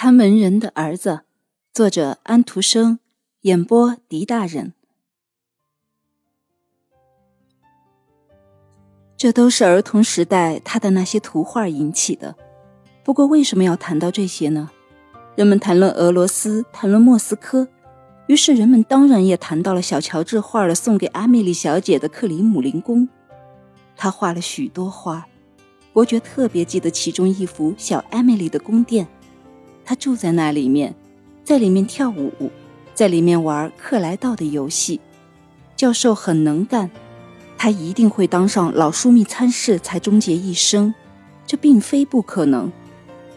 看门人的儿子，作者安徒生，演播狄大人。这都是儿童时代他的那些图画引起的。不过，为什么要谈到这些呢？人们谈论俄罗斯，谈论莫斯科，于是人们当然也谈到了小乔治画了送给阿米莉小姐的克里姆林宫。他画了许多画，伯爵特别记得其中一幅小艾米丽的宫殿。他住在那里面，在里面跳舞，在里面玩克莱道的游戏。教授很能干，他一定会当上老枢密参事才终结一生，这并非不可能。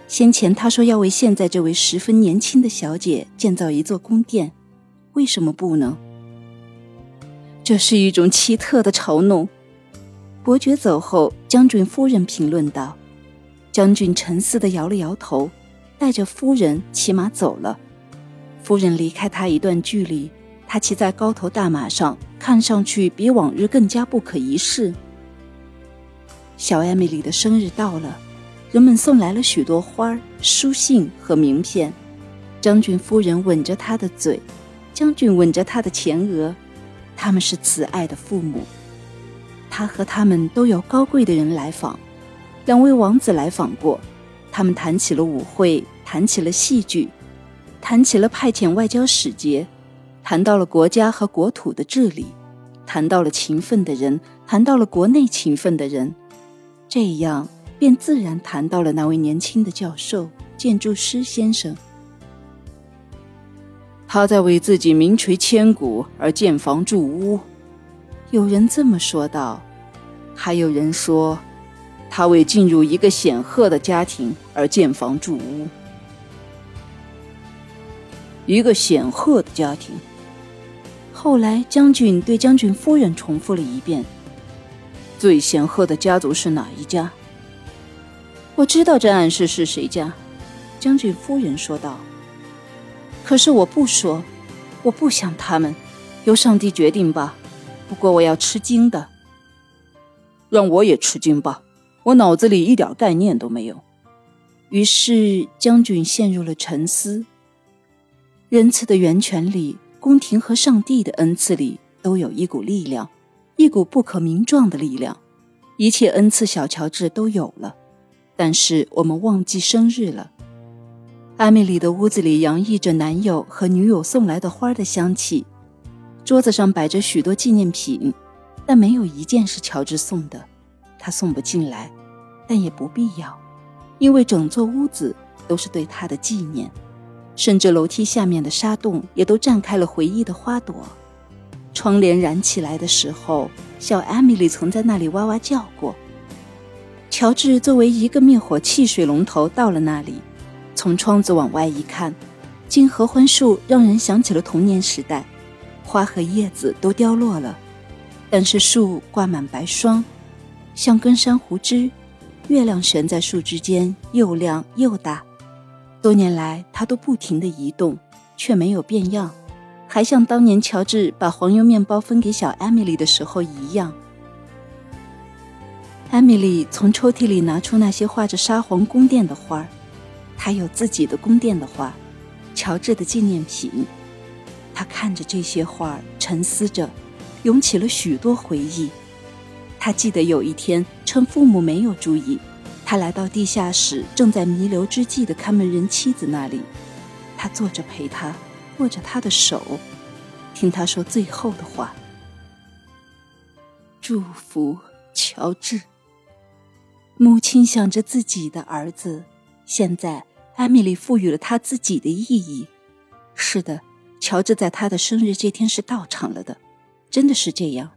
先前他说要为现在这位十分年轻的小姐建造一座宫殿，为什么不能？这是一种奇特的嘲弄。伯爵走后，将军夫人评论道：“将军沉思地摇了摇头。”带着夫人骑马走了。夫人离开他一段距离，他骑在高头大马上，看上去比往日更加不可一世。小艾米丽的生日到了，人们送来了许多花、书信和名片。将军夫人吻着他的嘴，将军吻着他的前额，他们是慈爱的父母。他和他们都有高贵的人来访，两位王子来访过。他们谈起了舞会，谈起了戏剧，谈起了派遣外交使节，谈到了国家和国土的治理，谈到了勤奋的人，谈到了国内勤奋的人，这样便自然谈到了那位年轻的教授建筑师先生。他在为自己名垂千古而建房筑屋，有人这么说道，还有人说。他为进入一个显赫的家庭而建房筑屋。一个显赫的家庭。后来，将军对将军夫人重复了一遍：“最显赫的家族是哪一家？”我知道这暗示是谁家。将军夫人说道：“可是我不说，我不想他们，由上帝决定吧。不过我要吃惊的，让我也吃惊吧。”我脑子里一点概念都没有，于是将军陷入了沉思。仁慈的源泉里，宫廷和上帝的恩赐里，都有一股力量，一股不可名状的力量。一切恩赐小乔治都有了，但是我们忘记生日了。艾米丽的屋子里洋溢着男友和女友送来的花的香气，桌子上摆着许多纪念品，但没有一件是乔治送的。他送不进来，但也不必要，因为整座屋子都是对他的纪念，甚至楼梯下面的沙洞也都绽开了回忆的花朵。窗帘燃起来的时候，小艾米丽曾在那里哇哇叫过。乔治作为一个灭火器水龙头到了那里，从窗子往外一看，金合欢树让人想起了童年时代，花和叶子都凋落了，但是树挂满白霜。像根珊瑚枝，月亮悬在树枝间，又亮又大。多年来，它都不停地移动，却没有变样，还像当年乔治把黄油面包分给小艾米丽的时候一样。艾米丽从抽屉里拿出那些画着沙皇宫殿的花儿，她有自己的宫殿的画，乔治的纪念品。她看着这些画，沉思着，涌起了许多回忆。他记得有一天，趁父母没有注意，他来到地下室正在弥留之际的看门人妻子那里。他坐着陪他，握着他的手，听他说最后的话：“祝福乔治。”母亲想着自己的儿子。现在，艾米丽赋予了他自己的意义。是的，乔治在他的生日这天是到场了的，真的是这样。